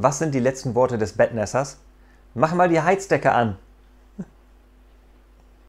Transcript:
Was sind die letzten Worte des Bettnässers? Mach mal die Heizdecke an!